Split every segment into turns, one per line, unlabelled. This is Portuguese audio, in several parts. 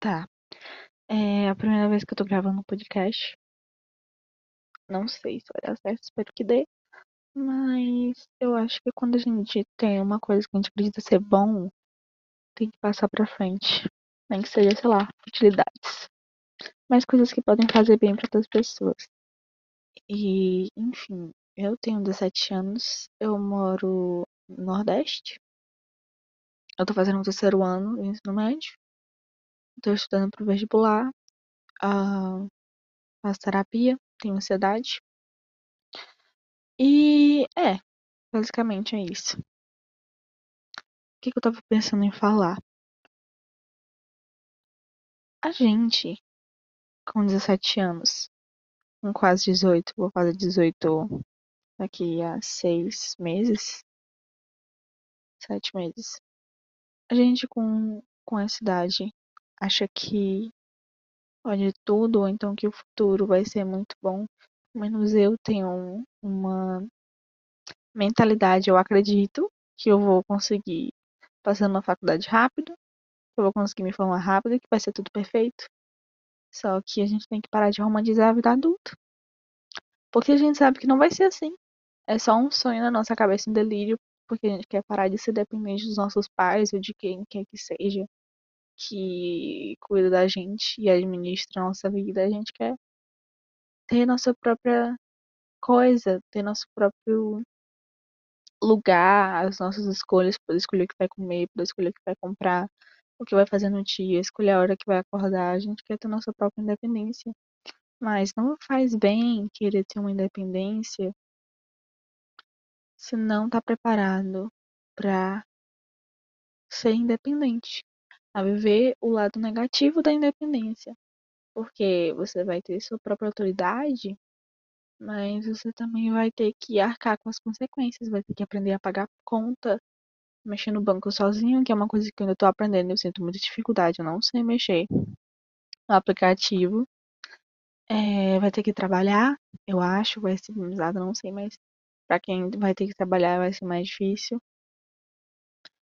Tá. É a primeira vez que eu tô gravando um podcast. Não sei se vai dar certo, espero que dê. Mas eu acho que quando a gente tem uma coisa que a gente acredita ser bom, tem que passar pra frente. Nem que seja, sei lá, utilidades. Mas coisas que podem fazer bem pra outras pessoas. E, enfim, eu tenho 17 anos, eu moro no Nordeste. Eu tô fazendo o terceiro ano do ensino médio. Tô estudando pro vestibular. Ah, faço terapia, tenho ansiedade. E é, basicamente é isso. O que, que eu tava pensando em falar? A gente, com 17 anos, com quase 18, vou fazer 18 daqui a seis meses, sete meses. A gente com, com essa idade acha que pode tudo, ou então que o futuro vai ser muito bom. Menos eu tenho uma mentalidade, eu acredito que eu vou conseguir passar numa faculdade rápido, que eu vou conseguir me formar rápido, que vai ser tudo perfeito. Só que a gente tem que parar de romantizar a vida adulta. Porque a gente sabe que não vai ser assim. É só um sonho na nossa cabeça, um delírio, porque a gente quer parar de ser dependente dos nossos pais ou de quem quer que seja que cuida da gente e administra a nossa vida. A gente quer ter nossa própria coisa, ter nosso próprio lugar, as nossas escolhas, poder escolher o que vai comer, poder escolher o que vai comprar, o que vai fazer no dia, escolher a hora que vai acordar. A gente quer ter nossa própria independência. Mas não faz bem querer ter uma independência se não está preparado para ser independente, a viver o lado negativo da independência, porque você vai ter sua própria autoridade, mas você também vai ter que arcar com as consequências, vai ter que aprender a pagar conta, mexer no banco sozinho, que é uma coisa que eu ainda estou aprendendo, eu sinto muita dificuldade, eu não sei mexer no aplicativo. É, vai ter que trabalhar, eu acho, vai ser usado, não sei, mas para quem vai ter que trabalhar vai ser mais difícil.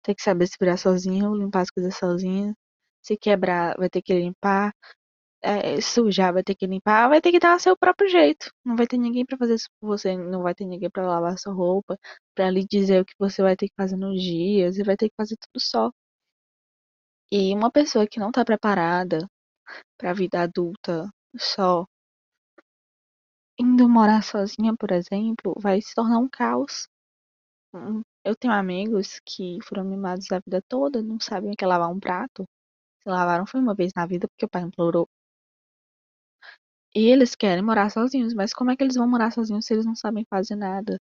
Ter que saber se virar sozinho, limpar as coisas sozinho. Se quebrar, vai ter que limpar. É, sujar, vai ter que limpar. Vai ter que dar o seu próprio jeito. Não vai ter ninguém para fazer isso por você. Não vai ter ninguém para lavar sua roupa. para lhe dizer o que você vai ter que fazer nos dias. Você vai ter que fazer tudo só. E uma pessoa que não tá preparada para a vida adulta só indo morar sozinha, por exemplo, vai se tornar um caos. Eu tenho amigos que foram mimados a vida toda, não sabem o que é lavar um prato. Se lavaram foi uma vez na vida porque o pai implorou. E eles querem morar sozinhos, mas como é que eles vão morar sozinhos se eles não sabem fazer nada?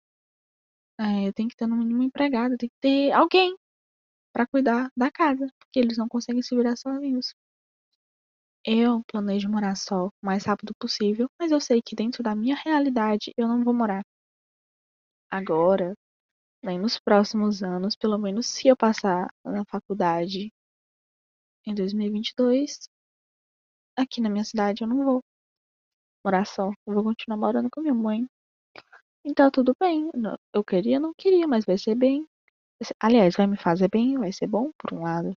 É, tem que ter no mínimo empregado, tem que ter alguém para cuidar da casa, porque eles não conseguem se virar sozinhos. Eu planejo morar só o mais rápido possível, mas eu sei que dentro da minha realidade eu não vou morar agora, nem nos próximos anos, pelo menos se eu passar na faculdade em 2022, aqui na minha cidade eu não vou morar só, eu vou continuar morando com minha mãe. Então tudo bem, eu queria, não queria, mas vai ser bem. Aliás, vai me fazer bem, vai ser bom por um lado.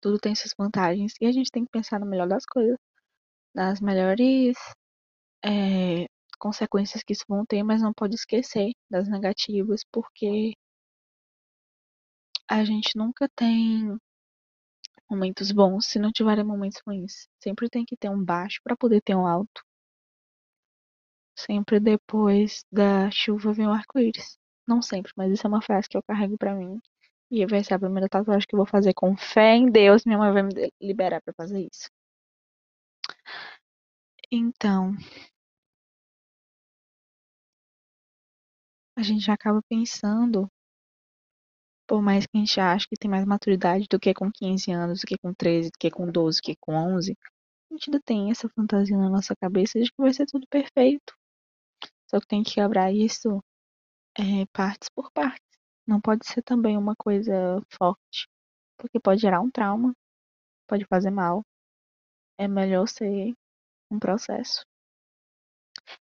Tudo tem suas vantagens e a gente tem que pensar no melhor das coisas, nas melhores é, consequências que isso vão ter, mas não pode esquecer das negativas, porque a gente nunca tem momentos bons se não tiverem momentos ruins. Sempre tem que ter um baixo para poder ter um alto. Sempre depois da chuva vem o arco-íris. Não sempre, mas isso é uma frase que eu carrego para mim. E vai ser a primeira tatuagem que eu vou fazer com fé em Deus. Minha mãe vai me liberar para fazer isso. Então, a gente acaba pensando, por mais que a gente ache que tem mais maturidade do que com 15 anos, do que com 13, do que com 12, do que com 11, a gente ainda tem essa fantasia na nossa cabeça de que vai ser tudo perfeito. Só que tem que quebrar isso é, partes por partes. Não pode ser também uma coisa forte, porque pode gerar um trauma, pode fazer mal. É melhor ser um processo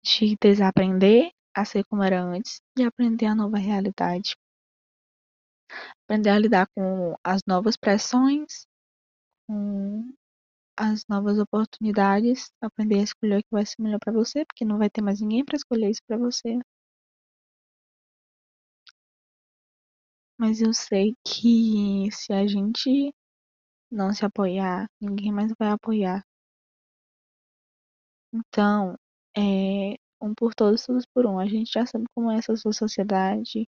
de desaprender a ser como era antes e aprender a nova realidade. Aprender a lidar com as novas pressões, com as novas oportunidades, aprender a escolher o que vai ser melhor para você, porque não vai ter mais ninguém para escolher isso para você. Mas eu sei que se a gente não se apoiar, ninguém mais vai apoiar. Então, é um por todos, todos por um. A gente já sabe como é essa sua sociedade,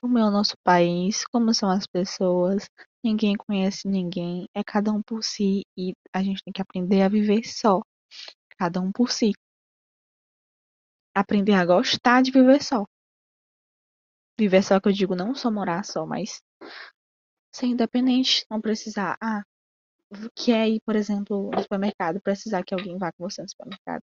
como é o nosso país, como são as pessoas. Ninguém conhece ninguém, é cada um por si e a gente tem que aprender a viver só, cada um por si. Aprender a gostar de viver só. Viver só que eu digo não só morar só, mas ser independente, não precisar, ah, quer ir, por exemplo, no supermercado, precisar que alguém vá com você no supermercado.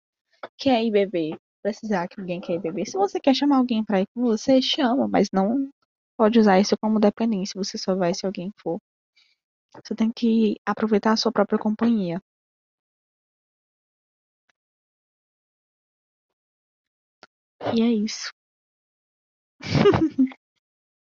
Quer ir beber, precisar que alguém quer beber. Se você quer chamar alguém para ir com você, chama, mas não pode usar isso como dependência. Você só vai se alguém for. Você tem que aproveitar a sua própria companhia. E é isso.